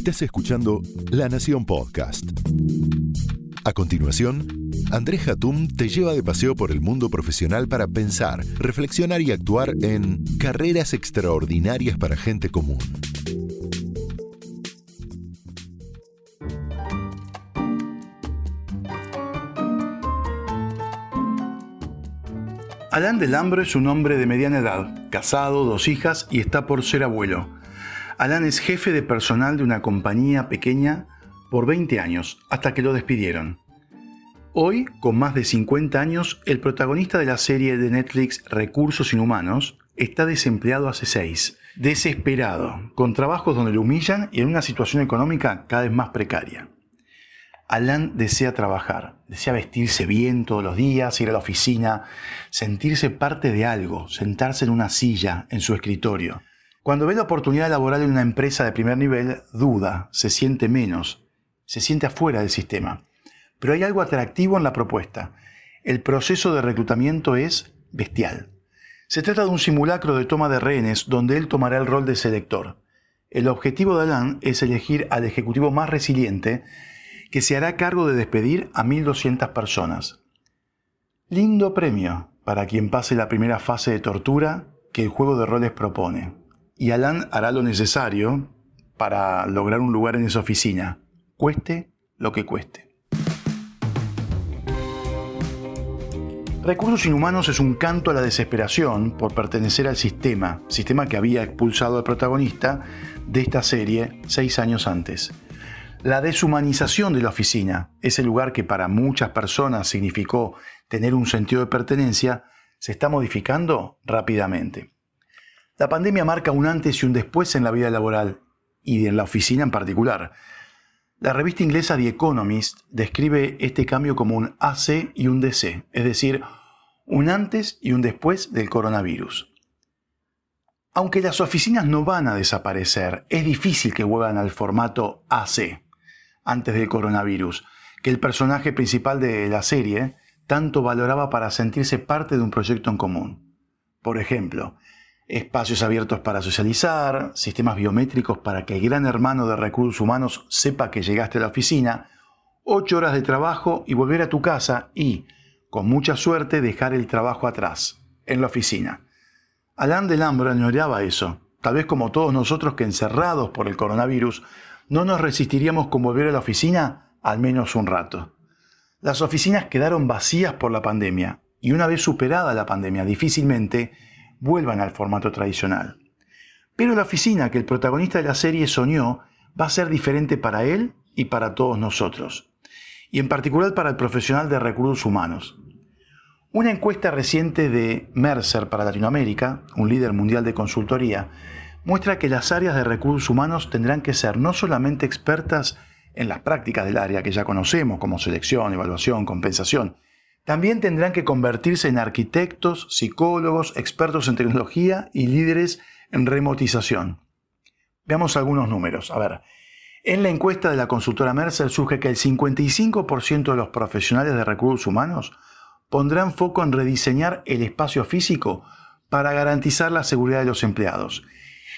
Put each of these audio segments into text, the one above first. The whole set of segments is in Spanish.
Estás escuchando La Nación Podcast. A continuación, Andrés Hatum te lleva de paseo por el mundo profesional para pensar, reflexionar y actuar en carreras extraordinarias para gente común. Alain Delambro es un hombre de mediana edad, casado, dos hijas y está por ser abuelo. Alain es jefe de personal de una compañía pequeña por 20 años, hasta que lo despidieron. Hoy, con más de 50 años, el protagonista de la serie de Netflix Recursos Inhumanos está desempleado hace 6, desesperado, con trabajos donde lo humillan y en una situación económica cada vez más precaria. Alan desea trabajar, desea vestirse bien todos los días, ir a la oficina, sentirse parte de algo, sentarse en una silla, en su escritorio. Cuando ve la oportunidad laboral en una empresa de primer nivel, duda, se siente menos, se siente afuera del sistema. Pero hay algo atractivo en la propuesta. El proceso de reclutamiento es bestial. Se trata de un simulacro de toma de rehenes donde él tomará el rol de selector. El objetivo de Alan es elegir al ejecutivo más resiliente que se hará cargo de despedir a 1.200 personas. Lindo premio para quien pase la primera fase de tortura que el juego de roles propone. Y Alan hará lo necesario para lograr un lugar en esa oficina, cueste lo que cueste. Recursos Inhumanos es un canto a la desesperación por pertenecer al sistema, sistema que había expulsado al protagonista de esta serie seis años antes. La deshumanización de la oficina, ese lugar que para muchas personas significó tener un sentido de pertenencia, se está modificando rápidamente. La pandemia marca un antes y un después en la vida laboral y en la oficina en particular. La revista inglesa The Economist describe este cambio como un AC y un DC, es decir, un antes y un después del coronavirus. Aunque las oficinas no van a desaparecer, es difícil que vuelvan al formato AC antes del coronavirus, que el personaje principal de la serie tanto valoraba para sentirse parte de un proyecto en común. Por ejemplo, espacios abiertos para socializar, sistemas biométricos para que el gran hermano de recursos humanos sepa que llegaste a la oficina, ocho horas de trabajo y volver a tu casa y, con mucha suerte, dejar el trabajo atrás, en la oficina. Alain Delambro añoraba eso, tal vez como todos nosotros que encerrados por el coronavirus no nos resistiríamos con volver a la oficina al menos un rato. Las oficinas quedaron vacías por la pandemia y una vez superada la pandemia difícilmente vuelvan al formato tradicional. Pero la oficina que el protagonista de la serie soñó va a ser diferente para él y para todos nosotros, y en particular para el profesional de recursos humanos. Una encuesta reciente de Mercer para Latinoamérica, un líder mundial de consultoría, muestra que las áreas de recursos humanos tendrán que ser no solamente expertas en las prácticas del área que ya conocemos, como selección, evaluación, compensación, también tendrán que convertirse en arquitectos, psicólogos, expertos en tecnología y líderes en remotización. Veamos algunos números. A ver, en la encuesta de la consultora Mercer surge que el 55% de los profesionales de recursos humanos pondrán foco en rediseñar el espacio físico para garantizar la seguridad de los empleados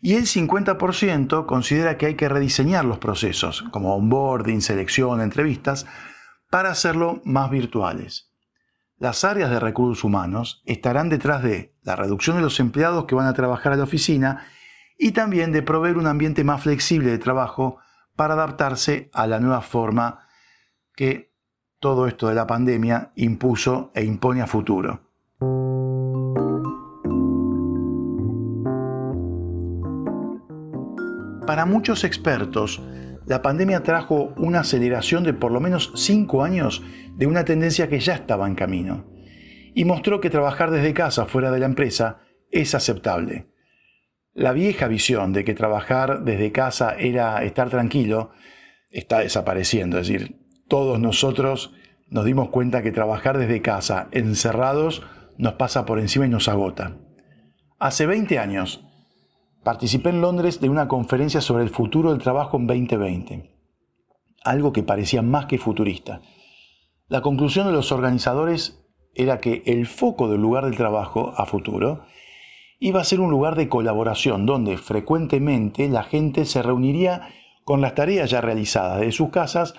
y el 50% considera que hay que rediseñar los procesos, como onboarding, selección, entrevistas, para hacerlo más virtuales. Las áreas de recursos humanos estarán detrás de la reducción de los empleados que van a trabajar a la oficina y también de proveer un ambiente más flexible de trabajo para adaptarse a la nueva forma que todo esto de la pandemia impuso e impone a futuro. Para muchos expertos, la pandemia trajo una aceleración de por lo menos cinco años de una tendencia que ya estaba en camino y mostró que trabajar desde casa fuera de la empresa es aceptable. La vieja visión de que trabajar desde casa era estar tranquilo está desapareciendo, es decir, todos nosotros nos dimos cuenta que trabajar desde casa, encerrados, nos pasa por encima y nos agota. Hace 20 años, Participé en Londres de una conferencia sobre el futuro del trabajo en 2020, algo que parecía más que futurista. La conclusión de los organizadores era que el foco del lugar del trabajo a futuro iba a ser un lugar de colaboración donde frecuentemente la gente se reuniría con las tareas ya realizadas de sus casas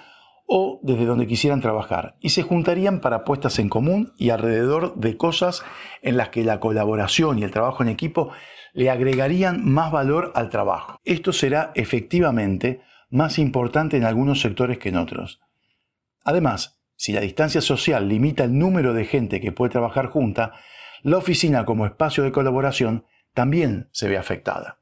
o desde donde quisieran trabajar y se juntarían para puestas en común y alrededor de cosas en las que la colaboración y el trabajo en equipo le agregarían más valor al trabajo. Esto será efectivamente más importante en algunos sectores que en otros. Además, si la distancia social limita el número de gente que puede trabajar junta, la oficina como espacio de colaboración también se ve afectada.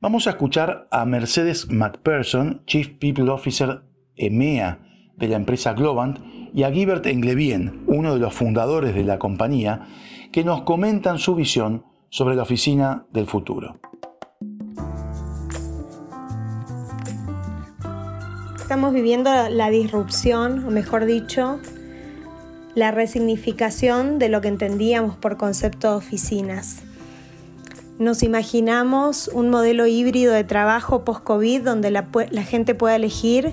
Vamos a escuchar a Mercedes McPherson, Chief People Officer EMEA de la empresa Globant, y a Gilbert Englevien, uno de los fundadores de la compañía, que nos comentan su visión sobre la oficina del futuro. Estamos viviendo la disrupción, o mejor dicho, la resignificación de lo que entendíamos por concepto de oficinas. Nos imaginamos un modelo híbrido de trabajo post-COVID donde la, gente pueda elegir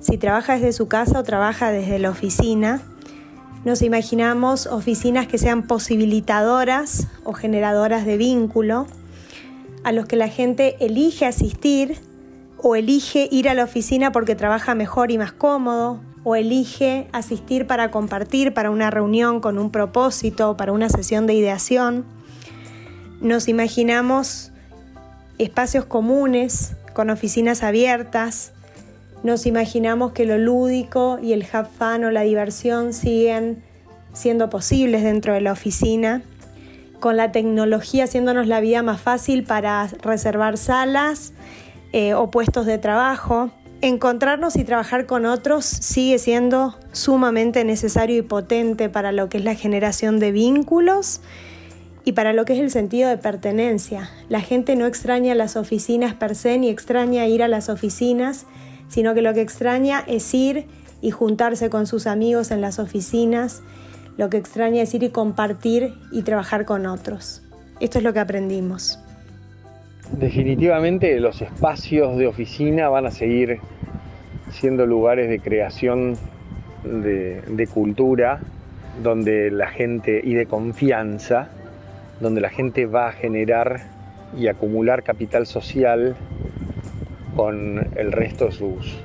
si trabaja desde su casa o trabaja desde la oficina. Nos imaginamos oficinas que sean posibilitadoras o generadoras de vínculo, a los que la gente elige asistir o elige ir a la oficina porque trabaja mejor y más cómodo, o elige asistir para compartir, para una reunión con un propósito, para una sesión de ideación. Nos imaginamos espacios comunes, con oficinas abiertas. Nos imaginamos que lo lúdico y el have fun o la diversión siguen siendo posibles dentro de la oficina, con la tecnología haciéndonos la vida más fácil para reservar salas eh, o puestos de trabajo. Encontrarnos y trabajar con otros sigue siendo sumamente necesario y potente para lo que es la generación de vínculos y para lo que es el sentido de pertenencia. La gente no extraña las oficinas per se ni extraña ir a las oficinas, sino que lo que extraña es ir y juntarse con sus amigos en las oficinas. Lo que extraña es ir y compartir y trabajar con otros. Esto es lo que aprendimos. Definitivamente los espacios de oficina van a seguir siendo lugares de creación de, cultura, donde la gente y de confianza, donde la gente va a generar y acumular capital social con el resto de sus,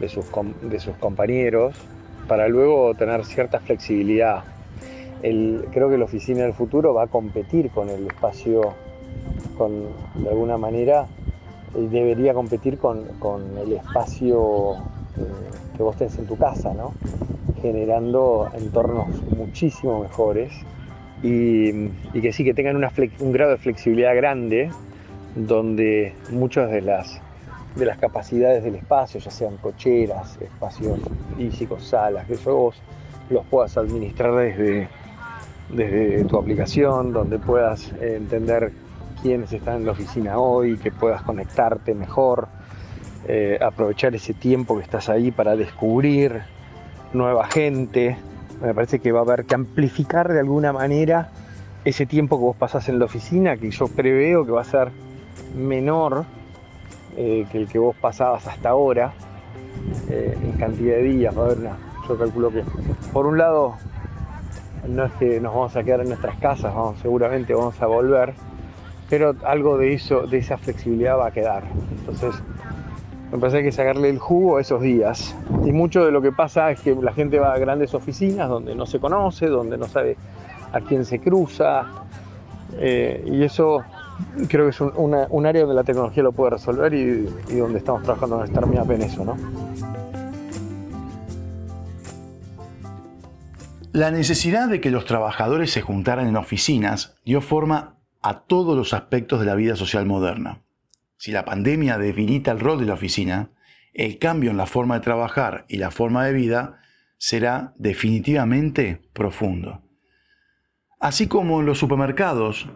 de sus, compañeros para luego tener cierta flexibilidad. creo que la oficina del futuro va a competir con el espacio de alguna manera debería competir con, el espacio eh, que vos tenés en tu casa, generando entornos muchísimo mejores y, que sí, que tengan un grado de flexibilidad grande donde muchas de las, de las capacidades del espacio, ya sean cocheras, espacios físicos, salas, que eso vos los puedas administrar desde, desde tu aplicación, donde puedas entender quiénes están en la oficina hoy, que puedas conectarte mejor, eh, aprovechar ese tiempo que estás ahí para descubrir nueva gente. Me parece que va a haber que amplificar de alguna manera ese tiempo que vos pasás en la oficina, que yo preveo que va a ser menor eh, que el que vos pasabas hasta ahora eh, en cantidad de días. A yo calculo que por un lado no es que nos vamos a quedar en nuestras casas, seguramente vamos a volver, pero algo de eso, de esa flexibilidad va a quedar. Entonces, me parece que hay que sacarle el jugo a esos días. Y mucho de lo que pasa es que la gente va a grandes oficinas donde no se conoce, donde no sabe a quién se cruza. Eh, y eso creo que es un, área donde la tecnología lo puede resolver y, donde estamos trabajando en Startup en eso, ¿no? La necesidad de que los trabajadores se juntaran en oficinas dio forma a todos los aspectos de la vida social moderna. Si la pandemia debilita el rol de la oficina, el cambio en la forma de trabajar y la forma de vida será definitivamente profundo. Así como en los supermercados,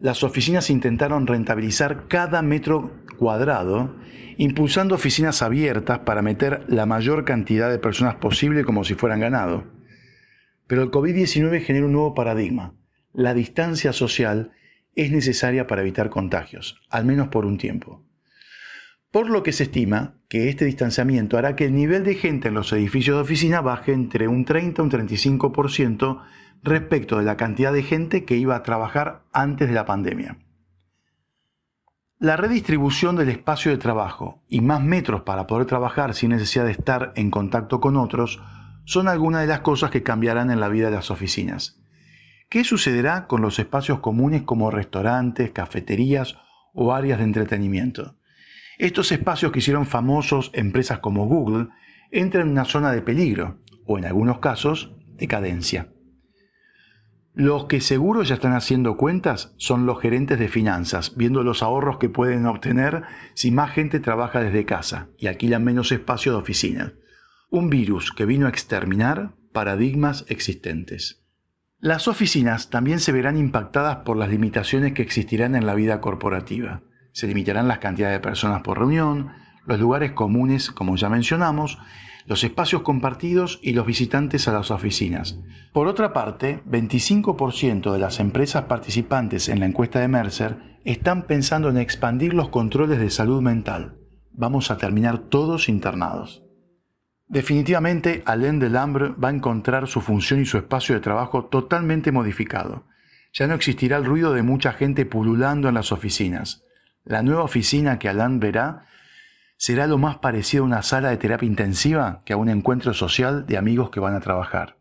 las oficinas intentaron rentabilizar cada metro cuadrado, impulsando oficinas abiertas para meter la mayor cantidad de personas posible como si fueran ganado. Pero el COVID-19 genera un nuevo paradigma, la distancia social es necesaria para evitar contagios, al menos por un tiempo. Por lo que se estima que este distanciamiento hará que el nivel de gente en los edificios de oficina baje entre un 30 y un 35% respecto de la cantidad de gente que iba a trabajar antes de la pandemia. La redistribución del espacio de trabajo y más metros para poder trabajar sin necesidad de estar en contacto con otros son algunas de las cosas que cambiarán en la vida de las oficinas. ¿Qué sucederá con los espacios comunes como restaurantes, cafeterías o áreas de entretenimiento? Estos espacios que hicieron famosos empresas como Google entran en una zona de peligro o en algunos casos decadencia. Los que seguro ya están haciendo cuentas son los gerentes de finanzas, viendo los ahorros que pueden obtener si más gente trabaja desde casa y alquilan menos espacio de oficina. Un virus que vino a exterminar paradigmas existentes. Las oficinas también se verán impactadas por las limitaciones que existirán en la vida corporativa. Se limitarán las cantidades de personas por reunión, los lugares comunes, como ya mencionamos, los espacios compartidos y los visitantes a las oficinas. Por otra parte, 25% de las empresas participantes en la encuesta de Mercer están pensando en expandir los controles de salud mental. Vamos a terminar todos internados. Definitivamente, Alain Delambre va a encontrar su función y su espacio de trabajo totalmente modificado. Ya no existirá el ruido de mucha gente pululando en las oficinas. La nueva oficina que Alain verá será lo más parecido a una sala de terapia intensiva que a un encuentro social de amigos que van a trabajar.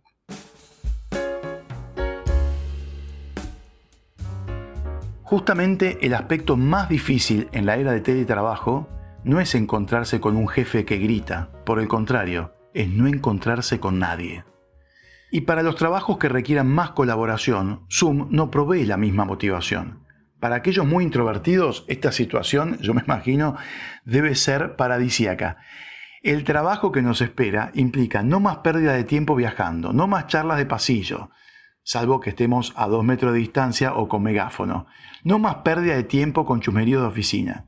Justamente el aspecto más difícil en la era de teletrabajo no es encontrarse con un jefe que grita, por el contrario, es no encontrarse con nadie. Y para los trabajos que requieran más colaboración, Zoom no provee la misma motivación. Para aquellos muy introvertidos, esta situación, yo me imagino, debe ser paradisíaca. El trabajo que nos espera implica no más pérdida de tiempo viajando, no más charlas de pasillo, salvo que estemos a dos metros de distancia o con megáfono, no más pérdida de tiempo con chumerío de oficina.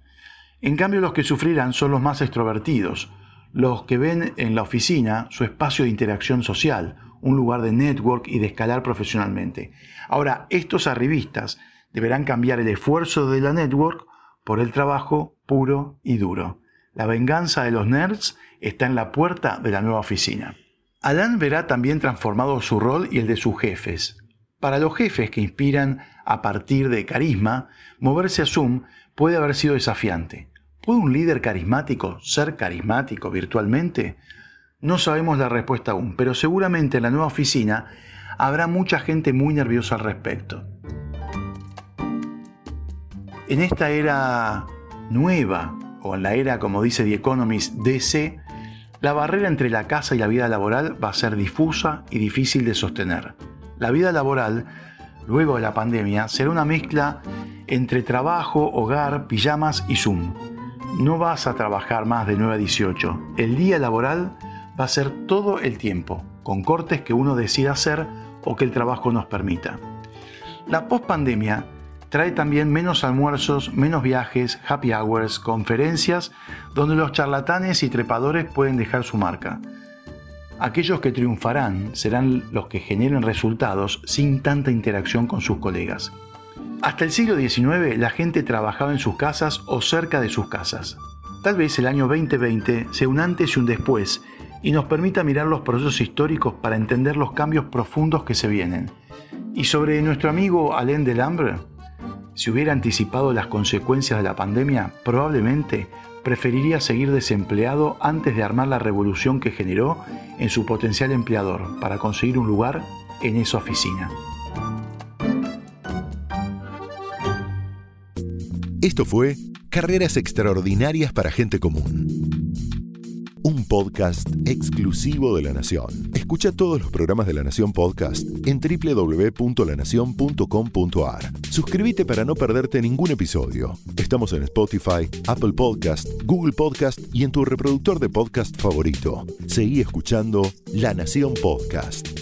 En cambio, los que sufrirán son los más extrovertidos, los que ven en la oficina su espacio de interacción social, un lugar de network y de escalar profesionalmente. Ahora, estos arribistas deberán cambiar el esfuerzo de la network por el trabajo puro y duro. La venganza de los nerds está en la puerta de la nueva oficina. Alan verá también transformado su rol y el de sus jefes. Para los jefes que inspiran a partir de carisma, moverse a Zoom puede haber sido desafiante. ¿Puede un líder carismático ser carismático virtualmente? No sabemos la respuesta aún, pero seguramente en la nueva oficina habrá mucha gente muy nerviosa al respecto. En esta era nueva, o en la era, como dice The Economist, DC, la barrera entre la casa y la vida laboral va a ser difusa y difícil de sostener. La vida laboral, luego de la pandemia, será una mezcla entre trabajo, hogar, pijamas y Zoom. No vas a trabajar más de 9 a 18. El día laboral va a ser todo el tiempo, con cortes que uno decida hacer o que el trabajo nos permita. La pospandemia trae también menos almuerzos, menos viajes, happy hours, conferencias, donde los charlatanes y trepadores pueden dejar su marca. Aquellos que triunfarán serán los que generen resultados sin tanta interacción con sus colegas. Hasta el siglo XIX la gente trabajaba en sus casas o cerca de sus casas. Tal vez el año 2020 sea un antes y un después y nos permita mirar los procesos históricos para entender los cambios profundos que se vienen. Y sobre nuestro amigo Alain Delambre, si hubiera anticipado las consecuencias de la pandemia, probablemente preferiría seguir desempleado antes de armar la revolución que generó en su potencial empleador para conseguir un lugar en esa oficina. Esto fue Carreras Extraordinarias para Gente Común un podcast exclusivo de La Nación. Escucha todos los programas de La Nación Podcast en www.lanacion.com.ar. Suscríbete para no perderte ningún episodio. Estamos en Spotify, Apple Podcast, Google Podcast y en tu reproductor de podcast favorito. Seguí escuchando La Nación Podcast.